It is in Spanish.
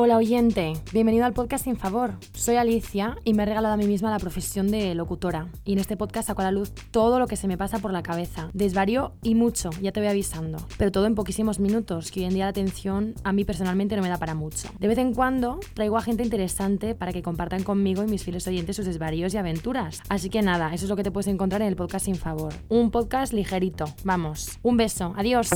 Hola oyente, bienvenido al podcast Sin Favor. Soy Alicia y me he regalado a mí misma la profesión de locutora. Y en este podcast saco a la luz todo lo que se me pasa por la cabeza. Desvarío y mucho, ya te voy avisando. Pero todo en poquísimos minutos, que hoy en día la atención a mí personalmente no me da para mucho. De vez en cuando traigo a gente interesante para que compartan conmigo y mis fieles oyentes sus desvaríos y aventuras. Así que nada, eso es lo que te puedes encontrar en el podcast Sin Favor. Un podcast ligerito, vamos. Un beso, adiós.